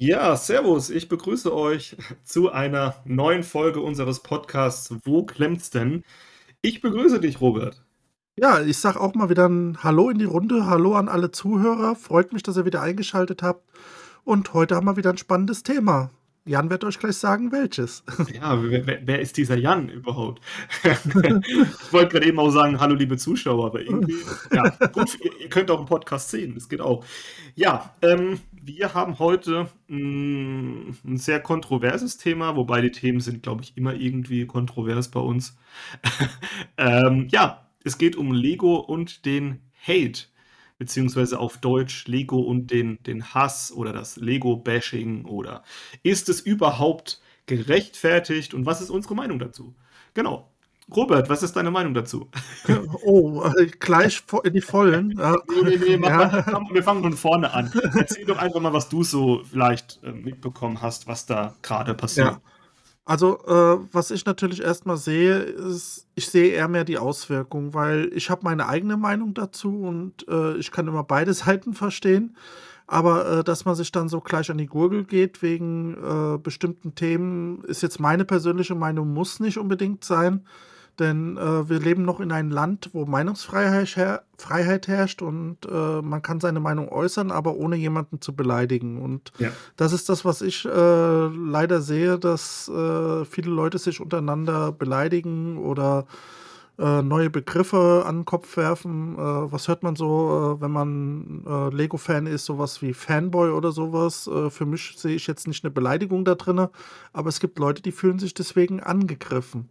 Ja, servus, ich begrüße euch zu einer neuen Folge unseres Podcasts „Wo klemmt's denn?“ Ich begrüße dich, Robert. Ja, ich sage auch mal wieder 'n Hallo in die Runde. Hallo an alle Zuhörer. Freut mich, dass ihr wieder eingeschaltet habt. Und heute haben wir wieder 'n spannendes Thema. Jan wird euch gleich sagen, welches. Ja, wer wer ist dieser Jan überhaupt? Ich wollte gerade eben auch sagen: „Hallo, liebe Zuschauer“, aber irgendwie ja, gut, ihr könnt auch im Podcast sehen, das geht auch. Ja, ähm, wir haben heute 'n 'n sehr kontroverses Thema, wobei die Themen sind, glaube ich, immer irgendwie kontrovers bei uns. Ähm, ja, es geht um Lego und den Hate, beziehungsweise auf Deutsch Lego und den den Hass oder das Lego-Bashing oder ist es überhaupt gerechtfertigt und was ist unsere Meinung dazu? Genau. Robert, was ist deine Meinung dazu? Oh, äh, gleich in die Vollen. Ja. Ne, ne, ne, mach mal Ja. komm, wir fangen von vorne an. Erzähl doch einfach mal, was du so vielleicht, äh, mitbekommen hast, was da grade passiert. Ja. Also, äh, was ich natürlich erst mal sehe, ist ich sehe eher mehr die Auswirkungen, weil ich habe meine eigene Meinung dazu und, äh, ich kann immer beide Seiten verstehen. Aber, äh, dass man sich dann so gleich an die Gurgel geht wegen, äh, bestimmten Themen, ist jetzt meine persönliche Meinung, muss nicht unbedingt sein. Denn, äh, wir leben noch in einem Land, wo Meinungsfreiheit her Freiheit herrscht und, äh, man kann seine Meinung äußern, aber ohne jemanden zu beleidigen. Und Ja. das ist das, was ich, äh, leider sehe, dass, äh, viele Leute sich untereinander beleidigen oder, äh, neue Begriffe an 'n Kopf werfen. Äh, was hört man so, wenn man, Lego-Fan ist, so was wie Fanboy oder so was? Äh, für mich sehe ich jetzt nicht 'ne Beleidigung da drinnen, aber es gibt Leute, die fühlen sich deswegen angegriffen.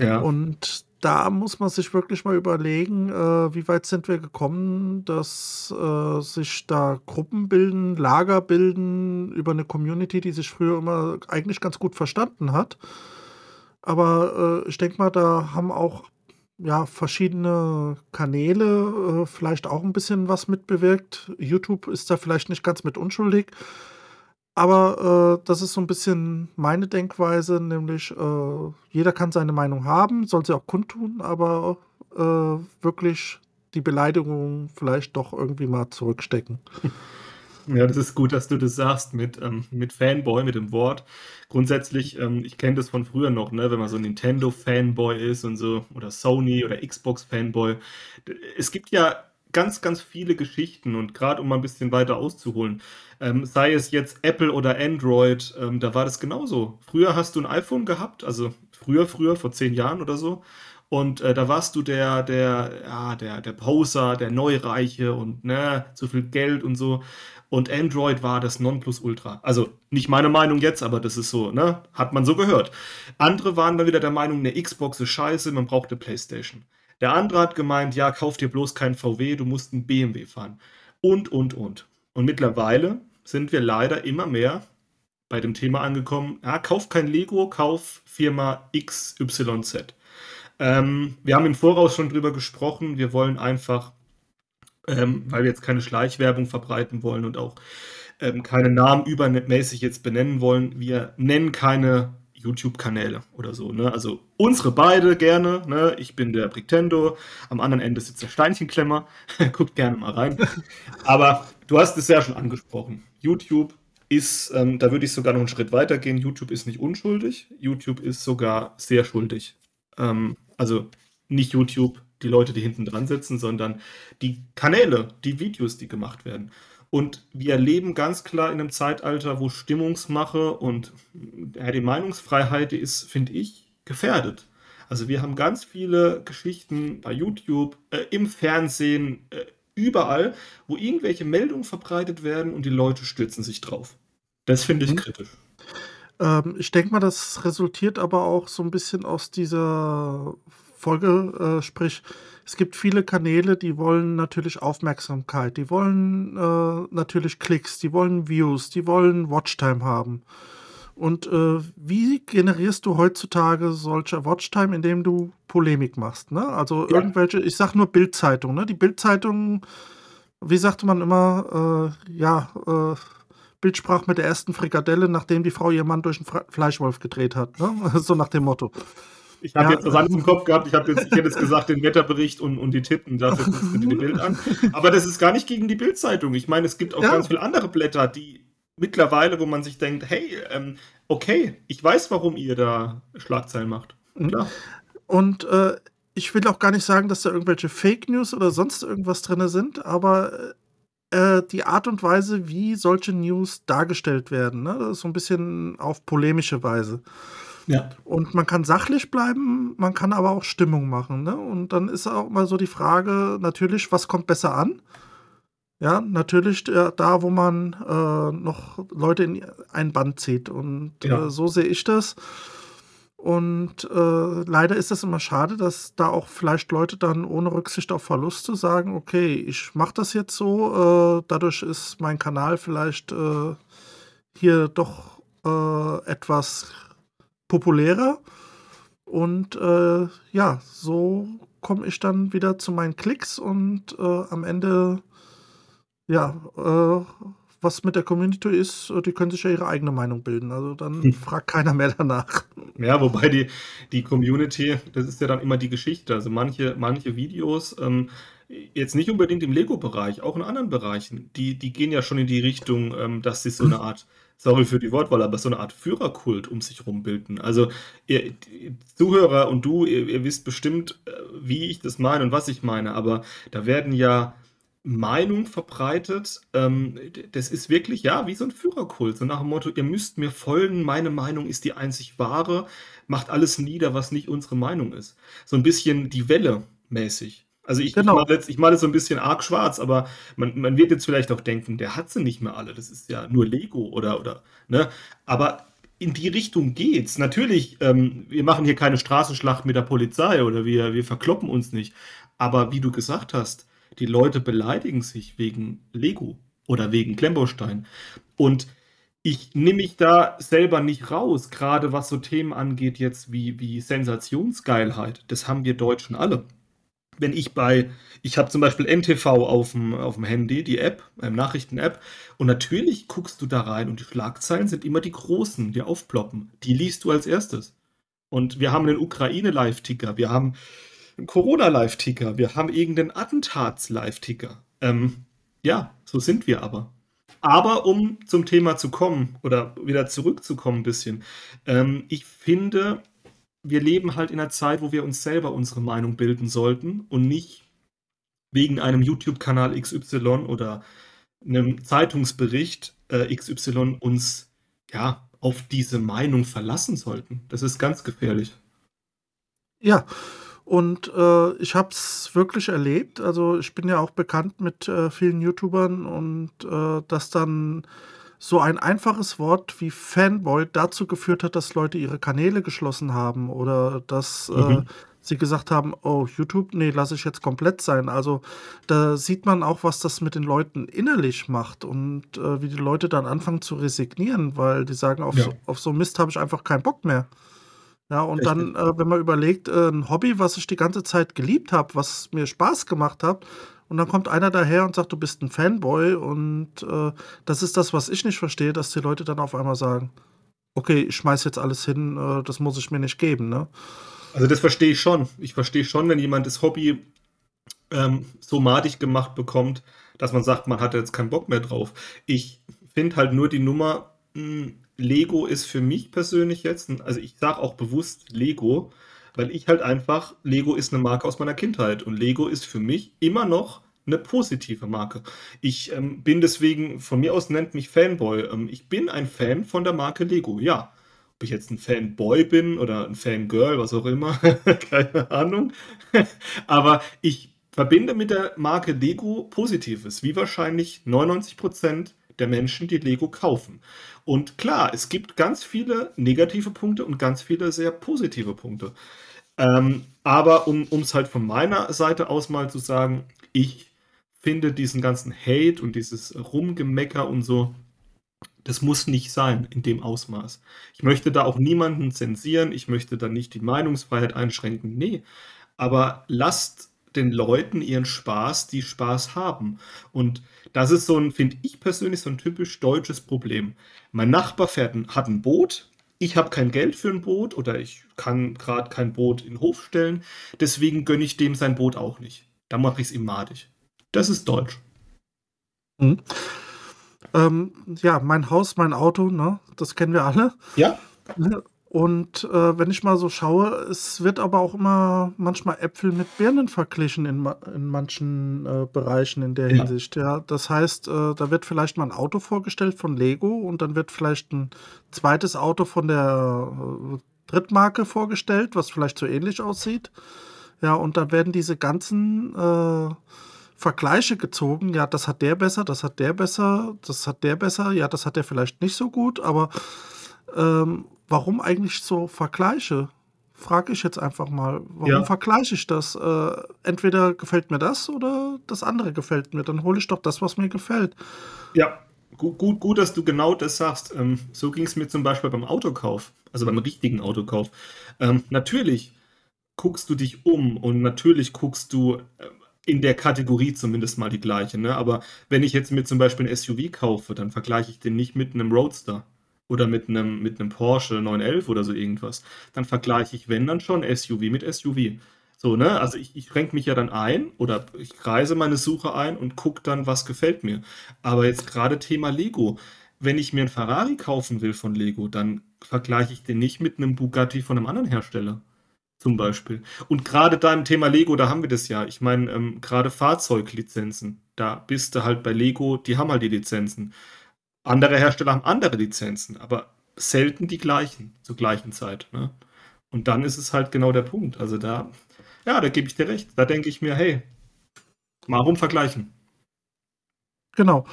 Ja. Und da muss man sich wirklich mal überlegen, äh, wie weit sind wir gekommen, dass, äh, sich da Gruppen bilden, Lager bilden über 'ne Community, die sich früher immer eigentlich ganz gut verstanden hat. Aber, äh, ich denke mal, da haben auch, ja, verschiedene Kanäle, äh, vielleicht auch 'n bisschen was mitbewirkt. YouTube ist da vielleicht nicht ganz mit unschuldig. Aber, äh, das ist so 'n bisschen meine Denkweise, nämlich, äh, jeder kann seine Meinung haben, soll sie auch kundtun, aber, äh, wirklich die Beleidigung vielleicht doch irgendwie mal zurückstecken. Ja, das ist gut, dass du das sagst mit, ähm mit Fanboy, mit dem Wort. Grundsätzlich, ähm, ich kenne das von früher noch, ne, wenn man so Nintendo-Fanboy ist und so oder Sony oder Xbox-Fanboy. Es gibt ja ganz, ganz viele Geschichten und grad um mal 'n bisschen weiter auszuholen, ähm, sei es jetzt Apple oder Android, ähm, da war das genauso. Früher hast du 'n iPhone gehabt, also früher, früher, vor 10 Jahren oder so. Und, äh, da warst du der der ja, der der Poser, der Neureiche und, ne, so viel Geld und so. Und Android war das Nonplusultra. Also, nicht meine Meinung jetzt, aber das ist so, ne, hat man so gehört. Andere waren dann wieder der Meinung, 'ne Xbox ist scheiße, man braucht 'ne Playstation. Der andere hat gemeint: „Ja, kauf dir bloß keinen VW, du musst 'n BMW fahren.“ Und, und, und. Und mittlerweile sind wir leider immer mehr bei dem Thema angekommen: „Ja, kauf kein Lego, kauf Firma XYZ.“ Ähm, wir haben im Voraus schon drüber gesprochen. Wir wollen einfach, ähm, weil wir jetzt keine Schleichwerbung verbreiten wollen und auch, ähm, keine Namen übermäßig jetzt benennen wollen, wir nennen keine YouTube-Kanäle oder so, ne? Also, unsere beide gerne, ne? Ich bin der Brictendo, am anderen Ende sitzt der Steinchenklemmer. Guckt gerne mal rein. Aber du hast es ja schon angesprochen. YouTube ist, ähm da würde ich sogar noch 'n Schritt weitergehen. YouTube ist nicht unschuldig. YouTube ist sogar sehr schuldig. Ähm, also, nicht YouTube, die Leute, die hinten dran sitzen, sondern die Kanäle, die Videos, die gemacht werden. Und wir leben ganz klar in 'nem Zeitalter, wo Stimmungsmache und, ja, die Meinungsfreiheit, die ist, finde ich, gefährdet. Also, wir haben ganz viele Geschichten bei YouTube, äh, im Fernsehen, äh, überall, wo irgendwelche Meldungen verbreitet werden und die Leute stürzen sich drauf. Das finde ich Mhm. kritisch. Ähm, ich denke mal, das resultiert aber auch so 'n bisschen aus dieser Folge, äh, sprich, es gibt viele Kanäle, die wollen natürlich Aufmerksamkeit. Die wollen, äh, natürlich Klicks, die wollen Views, die wollen Watchtime haben. Und, äh, wie generierst du heutzutage solche Watchtime, indem du Polemik machst, ne? Also, Ja. irgendwelche ich sage nur Bild-Zeitung, ne? Die Bild-Zeitung, wie sagte man immer, äh, ja, äh, Bild sprach mit der ersten Frikadelle, nachdem die Frau ihren Mann durch 'n Fra Fleischwolf gedreht hat, ne? So nach dem Motto. Ich habe Ja, jetzt was anderes im Kopf gehabt. Ich habe jetzt ich hätte jetzt gesagt, den Wetterbericht und und die Titten, dafür guckst du dir die Bild an. Aber das ist gar nicht gegen die Bild-Zeitung. Ich meine, es gibt auch Ja. ganz viele andere Blätter, die mittlerweile, wo man sich denkt, hey, ähm, okay, ich weiß, warum ihr da Schlagzeilen macht. Mhm. Klar. Und äh, ich will auch gar nicht sagen, dass da irgendwelche Fake News oder sonst irgendwas drin sind, aber äh, die Art und Weise, wie solche News dargestellt werden, ne, so ein bisschen auf polemische Weise. Ja. Und man kann sachlich bleiben, man kann aber auch Stimmung machen. Ne? Und dann ist auch mal so die Frage, natürlich, was kommt besser an? Ja, natürlich äh, da, wo man äh, noch Leute in ein Band zieht. Und Ja. äh, so sehe ich das. Und äh, leider ist es immer schade, dass da auch vielleicht Leute dann ohne Rücksicht auf Verluste sagen, okay, ich mache das jetzt so, äh, dadurch ist mein Kanal vielleicht äh, hier doch äh, etwas populärer. Und äh, ja, so komme ich dann wieder zu meinen Klicks und äh, am Ende, ja, äh, was mit der Community ist, äh, die können sich ja ihre eigene Meinung bilden. Also dann Hm. fragt keiner mehr danach. Ja, wobei die, die Community, das ist ja dann immer die Geschichte. Also manche, manche Videos, ähm, jetzt nicht unbedingt im Lego-Bereich, auch in anderen Bereichen, die, die gehen ja schon in die Richtung, ähm, dass sie so eine Art, sorry für die Wortwahl, aber so eine Art Führerkult um sich rum bilden. Also ihr Zuhörer und du, ihr, ihr wisst bestimmt, äh, wie ich das meine und was ich meine, aber da werden ja Meinung verbreitet. Ähm, das ist wirklich, ja, wie so ein Führerkult. So nach dem Motto, ihr müsst mir folgen, meine Meinung ist die einzig wahre, macht alles nieder, was nicht unsere Meinung ist. So ein bisschen die Welle mäßig. Also ich, ich Genau. male jetzt, ich male jetzt so ein bisschen arg schwarz, aber man, man wird jetzt vielleicht auch denken, der hat sie nicht mehr alle. Das ist ja nur Lego oder, oder, ne? Aber in die Richtung geht's. Natürlich, ähm, wir machen hier keine Straßenschlacht mit der Polizei oder wir, wir verkloppen uns nicht. Aber wie du gesagt hast, die Leute beleidigen sich wegen Lego oder wegen Klemmbaustein. Und ich nehme mich da selber nicht raus, gerade was so Themen angeht, jetzt wie, wie Sensationsgeilheit. Das haben wir Deutschen alle. Wenn ich bei, ich habe zum Beispiel NTV auf dem, auf dem Handy, die App, äh, Nachrichten-App, und natürlich guckst du da rein und die Schlagzeilen sind immer die großen, die aufploppen. Die liest du als erstes. Und wir haben einen Ukraine-Live-Ticker, wir haben einen Corona-Live-Ticker, wir haben irgendeinen Attentats-Live-Ticker. Ähm, ja, so sind wir aber. Aber um zum Thema zu kommen oder wieder zurückzukommen ein bisschen, ähm, ich finde, wir leben halt in einer Zeit, wo wir uns selber unsere Meinung bilden sollten und nicht wegen einem YouTube-Kanal XY oder einem Zeitungsbericht äh, XY uns ja auf diese Meinung verlassen sollten. Das ist ganz gefährlich. Ja, und äh, ich habe es wirklich erlebt. Also ich bin ja auch bekannt mit äh, vielen YouTubern und äh, dass dann so ein einfaches Wort wie Fanboy dazu geführt hat, dass Leute ihre Kanäle geschlossen haben oder dass äh, Mhm. sie gesagt haben, oh, YouTube, nee, lasse ich jetzt komplett sein. Also da sieht man auch, was das mit den Leuten innerlich macht und äh, wie die Leute dann anfangen zu resignieren, weil die sagen, auf, Ja. so, auf so Mist habe ich einfach keinen Bock mehr. Ja, und Richtig. dann, äh, wenn man überlegt, äh, ein Hobby, was ich die ganze Zeit geliebt habe, was mir Spaß gemacht hat, und dann kommt einer daher und sagt, du bist ein Fanboy, und äh, das ist das, was ich nicht verstehe, dass die Leute dann auf einmal sagen, okay, ich schmeiß jetzt alles hin, äh, das muss ich mir nicht geben, ne? Also das verstehe ich schon. Ich verstehe schon, wenn jemand das Hobby ähm, so madig gemacht bekommt, dass man sagt, man hat jetzt keinen Bock mehr drauf. Ich finde halt nur die Nummer, mh, Lego ist für mich persönlich jetzt, also ich sage auch bewusst Lego, weil ich halt einfach, Lego ist eine Marke aus meiner Kindheit und Lego ist für mich immer noch eine positive Marke. Ich ähm, bin deswegen, von mir aus nennt mich Fanboy. Ähm, ich bin ein Fan von der Marke Lego, ja. Ob ich jetzt ein Fanboy bin oder ein Fangirl, was auch immer, keine Ahnung. Aber ich verbinde mit der Marke Lego Positives, wie wahrscheinlich 99% der Menschen, die Lego kaufen. Und klar, es gibt ganz viele negative Punkte und ganz viele sehr positive Punkte. Ähm, aber um es halt von meiner Seite aus mal zu sagen, ich finde diesen ganzen Hate und dieses Rumgemecker und so, das muss nicht sein in dem Ausmaß. Ich möchte da auch niemanden zensieren, ich möchte da nicht die Meinungsfreiheit einschränken, nee. Aber lasst den Leuten ihren Spaß, die Spaß haben. Und das ist so ein, finde ich persönlich, so ein typisch deutsches Problem. Mein Nachbar fährt ein, hat ein Boot, ich habe kein Geld für ein Boot oder ich kann gerade kein Boot in den Hof stellen, deswegen gönne ich dem sein Boot auch nicht. Da mache ich es ihm madig. Das ist deutsch. Mhm. Ähm, ja, mein Haus, mein Auto, ne? Das kennen wir alle. Ja. Und äh, wenn ich mal so schaue, es wird aber auch immer manchmal Äpfel mit Birnen verglichen in, in manchen äh, Bereichen in der Ja. Hinsicht. Ja, das heißt, äh, da wird vielleicht mal ein Auto vorgestellt von Lego und dann wird vielleicht ein zweites Auto von der äh, Drittmarke vorgestellt, was vielleicht so ähnlich aussieht. Ja, und dann werden diese ganzen äh, Vergleiche gezogen. Ja, das hat der besser, das hat der besser, das hat der besser. Ja, das hat der vielleicht nicht so gut, aber ähm, warum eigentlich so Vergleiche? Frage ich jetzt einfach mal. Warum Ja. vergleiche ich das? Äh, entweder gefällt mir das oder das andere gefällt mir. Dann hole ich doch das, was mir gefällt. Ja, gut, gut, gut, dass du genau das sagst. Ähm, so ging es mir zum Beispiel beim Autokauf, also beim richtigen Autokauf. Ähm, natürlich guckst du dich um und natürlich guckst du äh, in der Kategorie zumindest mal die gleiche. Ne? Aber wenn ich jetzt mir zum Beispiel ein SUV kaufe, dann vergleiche ich den nicht mit einem Roadster oder mit einem, mit einem Porsche 911 oder so irgendwas. Dann vergleiche ich, wenn dann schon SUV mit SUV. So, ne? Also ich, ich schränke mich ja dann ein oder ich kreise meine Suche ein und gucke dann, was gefällt mir. Aber jetzt gerade Thema Lego. Wenn ich mir einen Ferrari kaufen will von Lego, dann vergleiche ich den nicht mit einem Bugatti von einem anderen Hersteller. Zum Beispiel. Und gerade da im Thema Lego, da haben wir das ja. Ich meine, ähm, gerade Fahrzeuglizenzen, da bist du halt bei Lego, die haben halt die Lizenzen. Andere Hersteller haben andere Lizenzen, aber selten die gleichen zur gleichen Zeit. Ne? Und dann ist es halt genau der Punkt. Also da, ja, da gebe ich dir recht. Da denke ich mir, hey, warum vergleichen? Genau.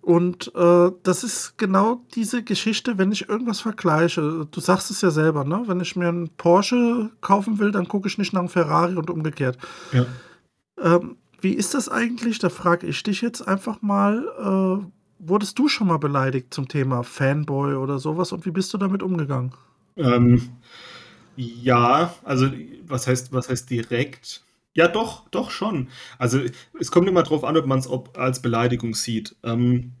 Und äh, das ist genau diese Geschichte, wenn ich irgendwas vergleiche. Du sagst es ja selber, ne? Wenn ich mir einen Porsche kaufen will, dann gucke ich nicht nach einem Ferrari und umgekehrt. Ja. Ähm, wie ist das eigentlich? Da frage ich dich jetzt einfach mal. Äh, wurdest du schon mal beleidigt zum Thema Fanboy oder sowas und wie bist du damit umgegangen? Ähm, ja, also was heißt, was heißt direkt? Ja, doch, doch schon. Also es kommt immer drauf an, ob man es als Beleidigung sieht. Ähm,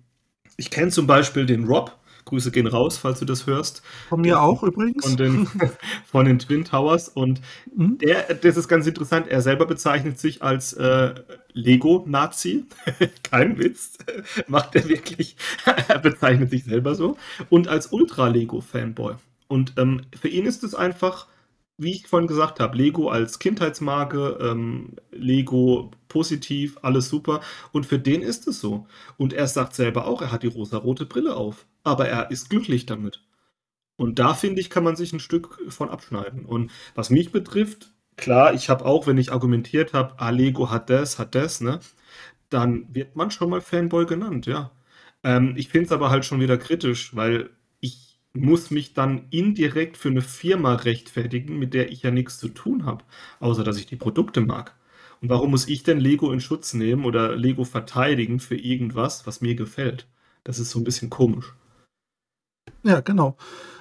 ich kenne zum Beispiel den Rob. Grüße gehen raus, falls du das hörst. Von mir auch übrigens. Von den, von den Twin Towers. Und Mhm. der, das ist ganz interessant, er selber bezeichnet sich als äh, Lego-Nazi. Kein Witz. Macht er wirklich. er bezeichnet sich selber so. Und als Ultra-Lego-Fanboy. Und ähm, für ihn ist es einfach, wie ich vorhin gesagt habe, Lego als Kindheitsmarke, ähm, Lego positiv, alles super. Und für den ist es so. Und er sagt selber auch, er hat die rosa-rote Brille auf. Aber er ist glücklich damit. Und da finde ich, kann man sich ein Stück von abschneiden. Und was mich betrifft, klar, ich habe auch, wenn ich argumentiert habe, ah, Lego hat das, hat das, ne, dann wird man schon mal Fanboy genannt, ja. Ähm, ich finde es aber halt schon wieder kritisch, weil ich muss mich dann indirekt für eine Firma rechtfertigen, mit der ich ja nichts zu tun habe, außer dass ich die Produkte mag. Und warum muss ich denn Lego in Schutz nehmen oder Lego verteidigen für irgendwas, was mir gefällt? Das ist so ein bisschen komisch. Ja, genau.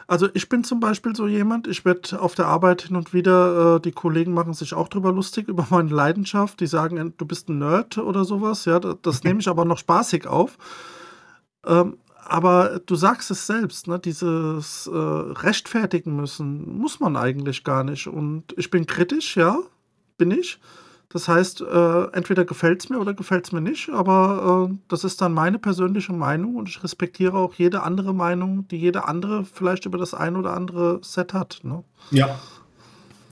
Also ich bin zum Beispiel so jemand, ich werde auf der Arbeit hin und wieder, äh, die Kollegen machen sich auch drüber lustig, über meine Leidenschaft. Die sagen, du bist ein Nerd oder sowas. Ja, das, das nehme ich aber noch spaßig auf. Ähm, aber du sagst es selbst, ne? dieses äh, rechtfertigen müssen, muss man eigentlich gar nicht. Und ich bin kritisch, ja, bin ich. Das heißt, äh, entweder gefällt es mir oder gefällt es mir nicht, aber äh, das ist dann meine persönliche Meinung und ich respektiere auch jede andere Meinung, die jeder andere vielleicht über das ein oder andere Set hat. Ne? Ja,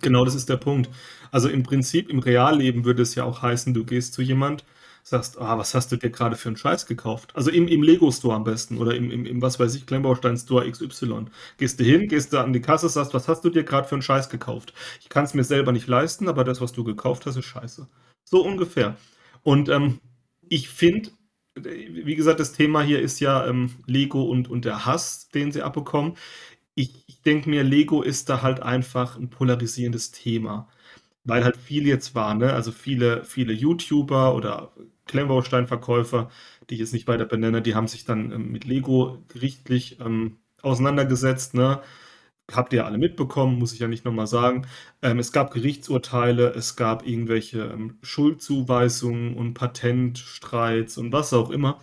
genau das ist der Punkt. Also im Prinzip, im Realleben würde es ja auch heißen, du gehst zu jemand, sagst, ah, was hast du dir gerade für einen Scheiß gekauft? Also im, im Lego-Store am besten oder im, im, im, was weiß ich, Klemmbaustein-Store XY. Gehst du hin, gehst du an die Kasse, sagst, was hast du dir gerade für einen Scheiß gekauft? Ich kann es mir selber nicht leisten, aber das, was du gekauft hast, ist scheiße. So ungefähr. Und ähm, ich finde, wie gesagt, das Thema hier ist ja ähm, Lego und, und der Hass, den sie abbekommen. Ich, ich denke mir, Lego ist da halt einfach ein polarisierendes Thema. Weil halt viel jetzt war, ne? Also viele, viele YouTuber oder Klemmbausteinverkäufer, die ich jetzt nicht weiter benenne, die haben sich dann ähm, mit Lego gerichtlich ähm, auseinandergesetzt, ne? Habt ihr ja alle mitbekommen, muss ich ja nicht nochmal sagen. Ähm, es gab Gerichtsurteile, es gab irgendwelche ähm, Schuldzuweisungen und Patentstreits und was auch immer.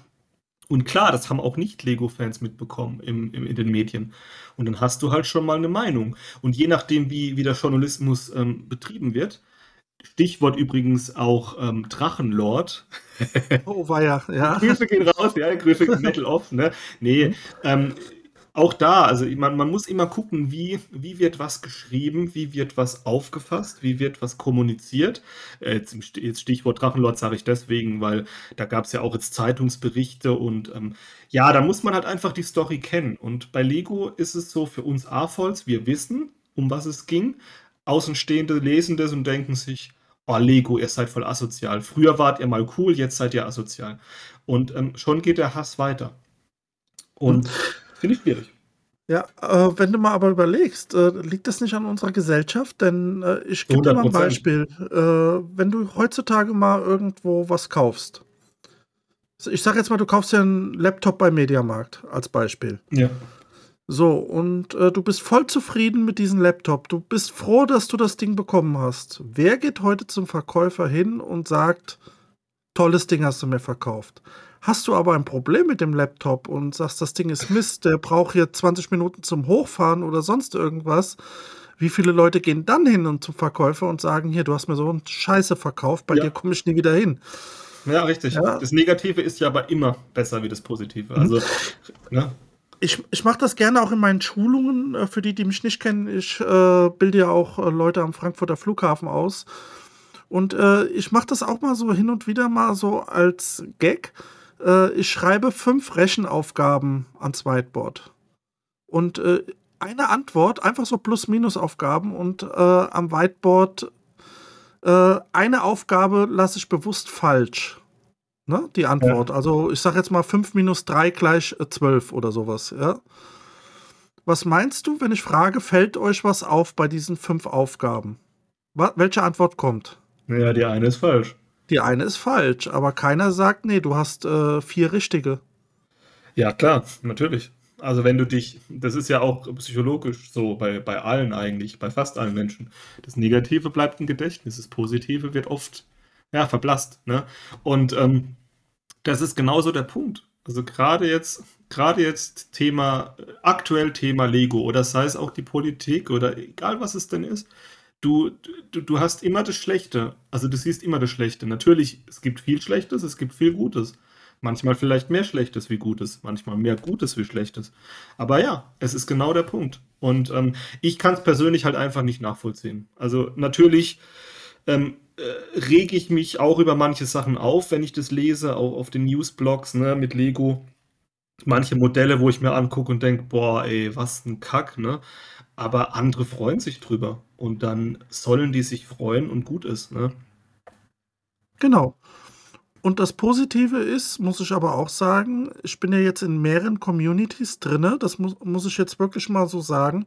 Und klar, das haben auch Nicht-Lego-Fans mitbekommen im, im, in den Medien. Und dann hast du halt schon mal eine Meinung. Und je nachdem, wie, wie der Journalismus ähm, betrieben wird, Stichwort übrigens auch ähm, Drachenlord. Oh, war ja, ja. Grüße gehen raus, ja, Grüße Metal Off, ne? Nee, mhm. ähm, auch da, also man, man muss immer gucken, wie, wie wird was geschrieben, wie wird was aufgefasst, wie wird was kommuniziert. Äh, jetzt, jetzt Stichwort Drachenlord sage ich deswegen, weil da gab es ja auch jetzt Zeitungsberichte und ähm, ja, da muss man halt einfach die Story kennen. Und bei Lego ist es so für uns AFOLs, wir wissen, um was es ging. Außenstehende lesen das und denken sich, oh Lego, ihr seid voll asozial. Früher wart ihr mal cool, jetzt seid ihr asozial. Und ähm, schon geht der Hass weiter. Und hm. finde ich schwierig. Ja, äh, wenn du mal aber überlegst, äh, liegt das nicht an unserer Gesellschaft? Denn äh, ich gebe dir mal ein Beispiel. Äh, wenn du heutzutage mal irgendwo was kaufst, ich sage jetzt mal, du kaufst ja einen Laptop bei Mediamarkt als Beispiel. Ja. So, und äh, du bist voll zufrieden mit diesem Laptop. Du bist froh, dass du das Ding bekommen hast. Wer geht heute zum Verkäufer hin und sagt, tolles Ding hast du mir verkauft? Hast du aber ein Problem mit dem Laptop und sagst, das Ding ist Mist, der braucht hier 20 Minuten zum Hochfahren oder sonst irgendwas, wie viele Leute gehen dann hin und zum Verkäufer und sagen, hier, du hast mir so einen Scheiße verkauft, bei ja. dir komme ich nie wieder hin. Ja, richtig. Ja. Das Negative ist ja aber immer besser wie das Positive. Also, mhm. ne? Ich, ich mache das gerne auch in meinen Schulungen. Äh, für die, die mich nicht kennen, ich äh, bilde ja auch äh, Leute am Frankfurter Flughafen aus. Und äh, ich mache das auch mal so hin und wieder mal so als Gag äh, ich schreibe fünf Rechenaufgaben ans Whiteboard. Und äh, eine Antwort, einfach so Plus-Minus-Aufgaben und am Whiteboard eine Aufgabe lasse ich bewusst falsch. Ne? Die Antwort. Ja. Also ich sage jetzt mal 5 minus 3 gleich 12 oder sowas. Ja? Was meinst du, wenn ich frage, fällt euch was auf bei diesen fünf Aufgaben? Welche Antwort kommt? Ja, die eine ist falsch. Die eine ist falsch, aber keiner sagt, nee, du hast äh, vier richtige. Ja, klar, natürlich. Also wenn du dich, das ist ja auch psychologisch so bei, bei allen eigentlich, bei fast allen Menschen. Das Negative bleibt im Gedächtnis, das Positive wird oft ja, verblasst. Ne? Und ähm, das ist genauso der Punkt. Also gerade jetzt, gerade jetzt Thema, aktuell Thema Lego oder sei es auch die Politik oder egal was es denn ist, du, du, du hast immer das Schlechte. Also du siehst immer das Schlechte. Natürlich, es gibt viel Schlechtes, es gibt viel Gutes. Manchmal vielleicht mehr Schlechtes wie Gutes, manchmal mehr Gutes wie Schlechtes. Aber ja, es ist genau der Punkt. Und ähm, ich kann es persönlich halt einfach nicht nachvollziehen. Also natürlich ähm, äh, rege ich mich auch über manche Sachen auf, wenn ich das lese, auch auf den Newsblogs ne, mit Lego. Manche Modelle, wo ich mir angucke und denke, boah, ey, was ein Kack, ne? Aber andere freuen sich drüber. Und dann sollen die sich freuen und gut ist, ne? Genau. Und das Positive ist, muss ich aber auch sagen, ich bin ja jetzt in mehreren Communities drin, das muss, muss ich jetzt wirklich mal so sagen.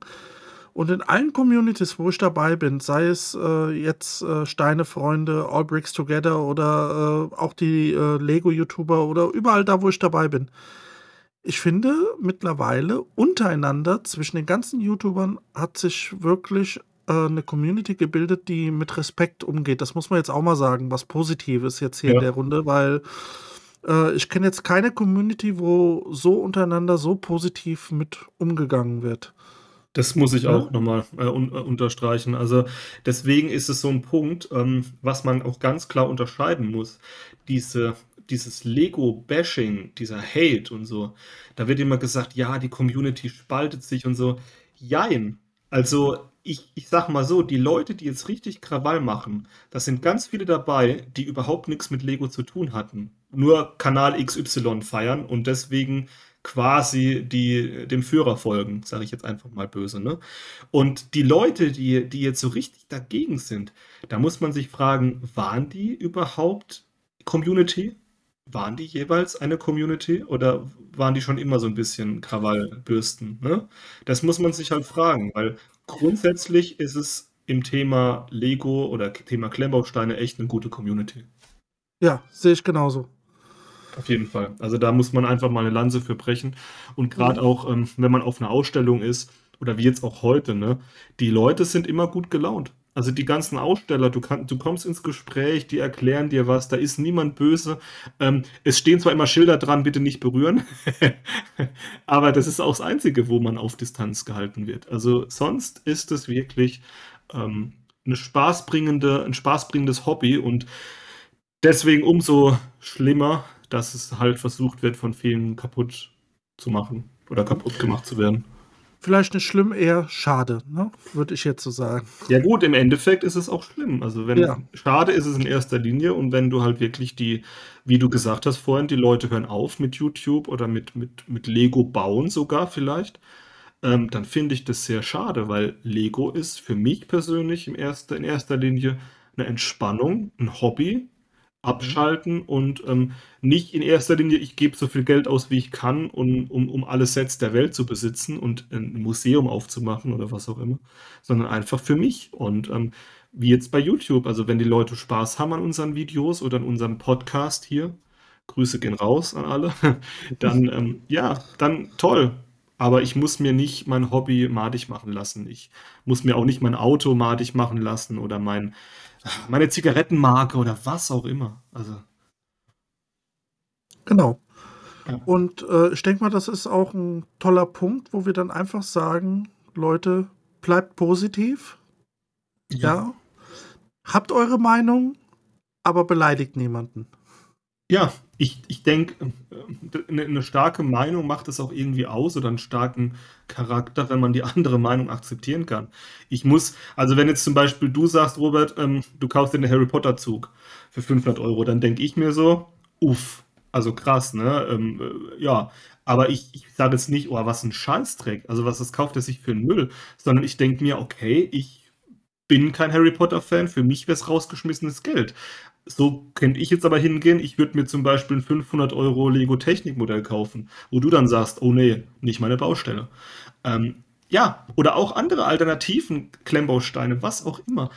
Und in allen Communities, wo ich dabei bin, sei es äh, jetzt äh, Steine-Freunde, All Bricks Together oder äh, auch die äh, Lego-YouTuber oder überall da, wo ich dabei bin, ich finde mittlerweile untereinander zwischen den ganzen YouTubern hat sich wirklich äh, eine Community gebildet, die mit Respekt umgeht. Das muss man jetzt auch mal sagen, was Positives jetzt hier ja. in der Runde, weil äh, ich kenne jetzt keine Community, wo so untereinander so positiv mit umgegangen wird. Das muss ich ja. auch nochmal äh, un äh, unterstreichen. Also deswegen ist es so ein Punkt, ähm, was man auch ganz klar unterscheiden muss. Diese dieses Lego-Bashing, dieser Hate und so, da wird immer gesagt, ja, die Community spaltet sich und so. Jein. Also, ich, ich sag mal so, die Leute, die jetzt richtig Krawall machen, das sind ganz viele dabei, die überhaupt nichts mit Lego zu tun hatten. Nur Kanal XY feiern und deswegen quasi die, dem Führer folgen, sage ich jetzt einfach mal böse. Ne? Und die Leute, die, die jetzt so richtig dagegen sind, da muss man sich fragen, waren die überhaupt Community? Waren die jeweils eine Community oder waren die schon immer so ein bisschen Krawallbürsten, ne? Das muss man sich halt fragen, weil grundsätzlich ist es im Thema Lego oder Thema Klemmbausteine echt eine gute Community. Ja, sehe ich genauso. Auf jeden Fall. Also da muss man einfach mal eine Lanze für brechen. Und gerade mhm. auch, ähm, wenn man auf einer Ausstellung ist, oder wie jetzt auch heute, ne, die Leute sind immer gut gelaunt. Also die ganzen Aussteller, du, kann, du kommst ins Gespräch, die erklären dir was, da ist niemand böse. Ähm, es stehen zwar immer Schilder dran, bitte nicht berühren, aber das ist auch das Einzige, wo man auf Distanz gehalten wird. Also sonst ist es wirklich ähm, eine spaßbringende, ein spaßbringendes Hobby und deswegen umso schlimmer, dass es halt versucht wird, von vielen kaputt zu machen oder kaputt gemacht zu werden. Vielleicht nicht schlimm, eher schade, ne? würde ich jetzt so sagen. Ja gut, im Endeffekt ist es auch schlimm. Also wenn ja. schade ist es in erster Linie und wenn du halt wirklich die, wie du gesagt hast vorhin, die Leute hören auf mit YouTube oder mit, mit, mit Lego bauen sogar vielleicht, ähm, dann finde ich das sehr schade, weil Lego ist für mich persönlich im erster, in erster Linie eine Entspannung, ein Hobby, abschalten und ähm, nicht in erster Linie, ich gebe so viel Geld aus, wie ich kann, um, um, um alle Sets der Welt zu besitzen und ein Museum aufzumachen oder was auch immer, sondern einfach für mich. Und ähm, wie jetzt bei YouTube, also wenn die Leute Spaß haben an unseren Videos oder an unserem Podcast hier, Grüße gehen raus an alle, dann ähm, ja, dann toll. Aber ich muss mir nicht mein Hobby madig machen lassen. Ich muss mir auch nicht mein Auto madig machen lassen oder mein, meine Zigarettenmarke oder was auch immer. Also. Genau. Ja. Und äh, ich denke mal, das ist auch ein toller Punkt, wo wir dann einfach sagen, Leute, bleibt positiv. Ja. ja. Habt eure Meinung, aber beleidigt niemanden. Ja, ich, ich denke, eine, eine starke Meinung macht es auch irgendwie aus oder einen starken Charakter, wenn man die andere Meinung akzeptieren kann. Ich muss, also wenn jetzt zum Beispiel du sagst, Robert, ähm, du kaufst dir einen Harry Potter Zug für 500 Euro, dann denke ich mir so, uff, also krass, ne? Ähm, äh, ja, aber ich, ich sage jetzt nicht, oh, was ein Scheißdreck, also was das kauft er sich für einen Müll, sondern ich denke mir, okay, ich bin kein Harry Potter-Fan, für mich wäre es rausgeschmissenes Geld. So könnte ich jetzt aber hingehen, ich würde mir zum Beispiel ein 500 Euro Lego-Technik-Modell kaufen, wo du dann sagst, oh nee, nicht meine Baustelle. Ähm, ja, oder auch andere Alternativen, Klemmbausteine, was auch immer.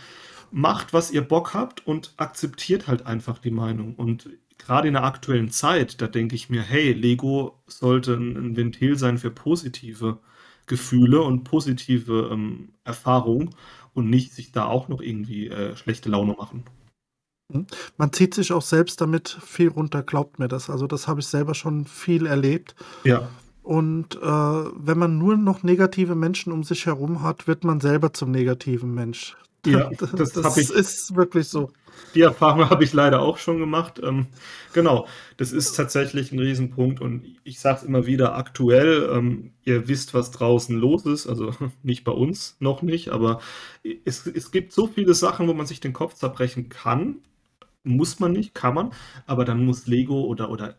Macht, was ihr Bock habt und akzeptiert halt einfach die Meinung. Und gerade in der aktuellen Zeit, da denke ich mir, hey, Lego sollte ein, ein Ventil sein für positive Gefühle und positive ähm, Erfahrungen und nicht sich da auch noch irgendwie äh, schlechte Laune machen. Mhm. Man zieht sich auch selbst damit viel runter, glaubt mir das. Also das habe ich selber schon viel erlebt. Ja. Und äh, wenn man nur noch negative Menschen um sich herum hat, wird man selber zum negativen Mensch. Ja, das, das ich, ist wirklich so. Die Erfahrung habe ich leider auch schon gemacht. Ähm, genau, das ist tatsächlich ein Riesenpunkt und ich sage es immer wieder aktuell, ähm, ihr wisst, was draußen los ist, also nicht bei uns, noch nicht, aber es, es gibt so viele Sachen, wo man sich den Kopf zerbrechen kann, muss man nicht, kann man, aber dann muss Lego oder, oder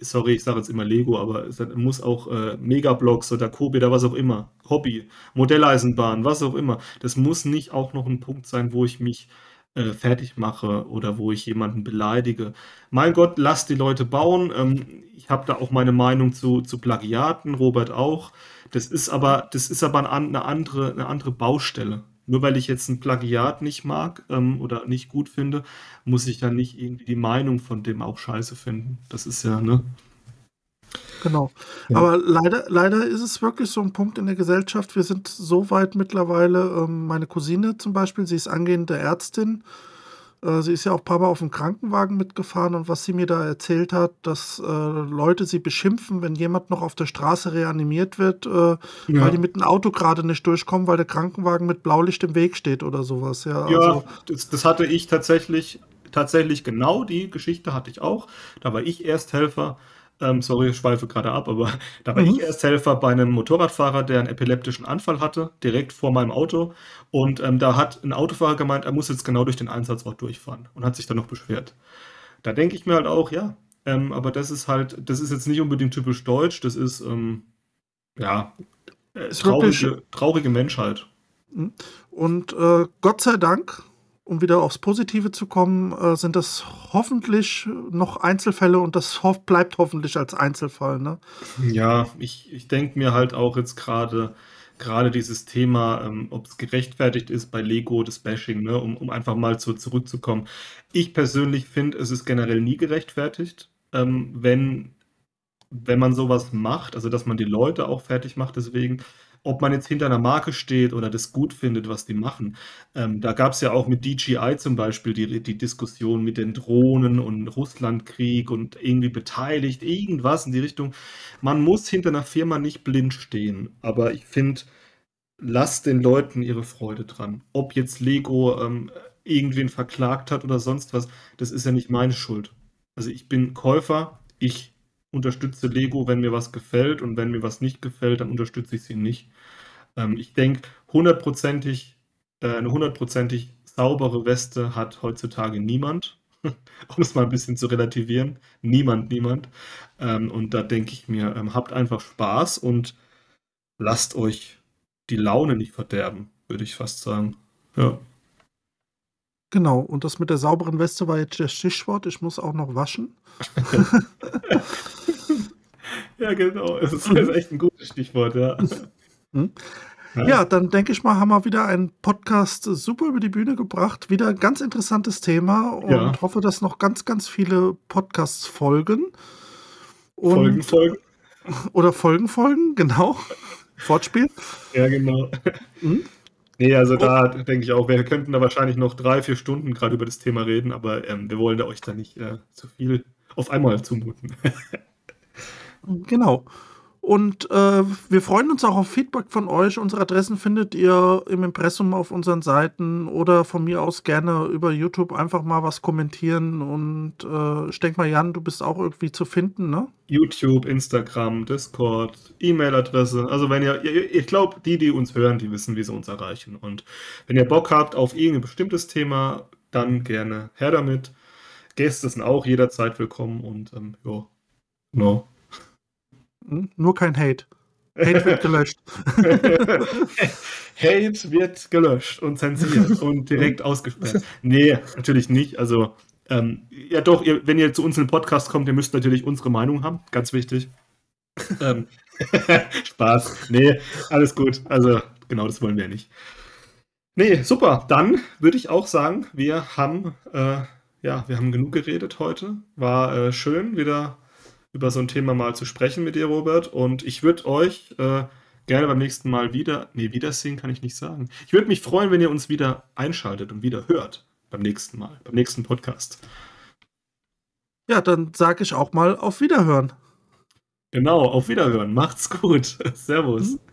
sorry, ich sage jetzt immer Lego, aber es muss auch äh, Megablocks oder Kobi oder was auch immer, Hobby, Modelleisenbahn, was auch immer. Das muss nicht auch noch ein Punkt sein, wo ich mich äh, fertig mache oder wo ich jemanden beleidige. Mein Gott, lasst die Leute bauen. Ähm, ich habe da auch meine Meinung zu, zu Plagiaten, Robert auch. Das ist aber, das ist aber eine andere, eine andere Baustelle. Nur weil ich jetzt ein Plagiat nicht mag ähm, oder nicht gut finde, muss ich ja nicht irgendwie die Meinung von dem auch scheiße finden. Das ist ja, ne? Genau. Ja. Aber leider, leider ist es wirklich so ein Punkt in der Gesellschaft. Wir sind so weit mittlerweile, ähm, meine Cousine zum Beispiel, sie ist angehende Ärztin. Äh, sie ist ja auch ein paar Mal auf dem Krankenwagen mitgefahren und was sie mir da erzählt hat, dass äh, Leute sie beschimpfen, wenn jemand noch auf der Straße reanimiert wird, äh, ja. weil die mit dem Auto gerade nicht durchkommen, weil der Krankenwagen mit Blaulicht im Weg steht oder sowas. Ja, ja also, das, das hatte ich tatsächlich, tatsächlich genau die Geschichte hatte ich auch. Da war ich Ersthelfer ähm, sorry, ich schweife gerade ab, aber da war mhm. ich Ersthelfer bei einem Motorradfahrer, der einen epileptischen Anfall hatte, direkt vor meinem Auto. Und ähm, da hat ein Autofahrer gemeint, er muss jetzt genau durch den Einsatzort durchfahren und hat sich dann noch beschwert. Da denke ich mir halt auch, ja, ähm, aber das ist halt, das ist jetzt nicht unbedingt typisch deutsch, das ist, ähm, ja, äh, traurige, traurige Menschheit. Mhm. Und äh, Gott sei Dank um wieder aufs Positive zu kommen, äh, sind das hoffentlich noch Einzelfälle und das ho bleibt hoffentlich als Einzelfall. Ne? Ja, ich, ich denke mir halt auch jetzt gerade gerade dieses Thema, ähm, ob es gerechtfertigt ist bei Lego, das Bashing, ne, um, um einfach mal zu, zurückzukommen. Ich persönlich finde, es ist generell nie gerechtfertigt, ähm, wenn, wenn man sowas macht, also dass man die Leute auch fertig macht deswegen ob man jetzt hinter einer Marke steht oder das gut findet, was die machen. Ähm, da gab es ja auch mit DJI zum Beispiel die, die Diskussion mit den Drohnen und Russlandkrieg und irgendwie beteiligt, irgendwas in die Richtung. Man muss hinter einer Firma nicht blind stehen, aber ich finde, lasst den Leuten ihre Freude dran. Ob jetzt Lego ähm, irgendwen verklagt hat oder sonst was, das ist ja nicht meine Schuld. Also ich bin Käufer, ich unterstütze Lego, wenn mir was gefällt und wenn mir was nicht gefällt, dann unterstütze ich sie nicht. Ähm, ich denke, hundertprozentig, äh, eine hundertprozentig saubere Weste hat heutzutage niemand. um es mal ein bisschen zu relativieren. Niemand, niemand. Ähm, und da denke ich mir, ähm, habt einfach Spaß und lasst euch die Laune nicht verderben, würde ich fast sagen. Ja. Genau, und das mit der sauberen Weste war jetzt das Stichwort. Ich muss auch noch waschen. ja, genau. Es ist, ist, echt ein gutes Stichwort, ja. Hm? Ja, dann denke ich mal, haben wir wieder einen Podcast super über die Bühne gebracht. Wieder ein ganz interessantes Thema und ja. hoffe, dass noch ganz, ganz viele Podcasts folgen. Und Folgen, Folgen. Oder Folgen, Folgen, genau. Fortspiel. Ja, genau. Hm? Nee, also da denke ich auch, wir könnten da wahrscheinlich noch drei, vier Stunden gerade über das Thema reden, aber ähm, wir wollen da euch da nicht äh, zu viel auf einmal zumuten. genau. Und äh, wir freuen uns auch auf Feedback von euch. Unsere Adressen findet ihr im Impressum auf unseren Seiten oder von mir aus gerne über YouTube einfach mal was kommentieren. Und äh, ich denke mal, Jan, du bist auch irgendwie zu finden, ne? YouTube, Instagram, Discord, E-Mail-Adresse. Also wenn ihr, ich glaube, die, die uns hören, die wissen, wie sie uns erreichen. Und wenn ihr Bock habt auf irgendein bestimmtes Thema, dann gerne her damit. Gäste sind auch jederzeit willkommen und ähm, ja, genau. Hm? Nur kein Hate. Hate wird gelöscht. Hate wird gelöscht und zensiert und direkt ausgesperrt. Nee, natürlich nicht. Also, ähm, ja doch, ihr, wenn ihr zu uns in den Podcast kommt, ihr müsst natürlich unsere Meinung haben. Ganz wichtig. ähm, Spaß. Nee, alles gut. Also, genau das wollen wir nicht. Nee, super. Dann würde ich auch sagen, wir haben, äh, ja, wir haben genug geredet heute. War äh, schön, wieder über so ein Thema mal zu sprechen mit dir, Robert. Und ich würde euch äh, gerne beim nächsten Mal wieder, nee, wiedersehen kann ich nicht sagen. Ich würde mich freuen, wenn ihr uns wieder einschaltet und wieder hört beim nächsten Mal, beim nächsten Podcast. Ja, dann sage ich auch mal auf Wiederhören. Genau, auf Wiederhören. Macht's gut. Servus. Mhm.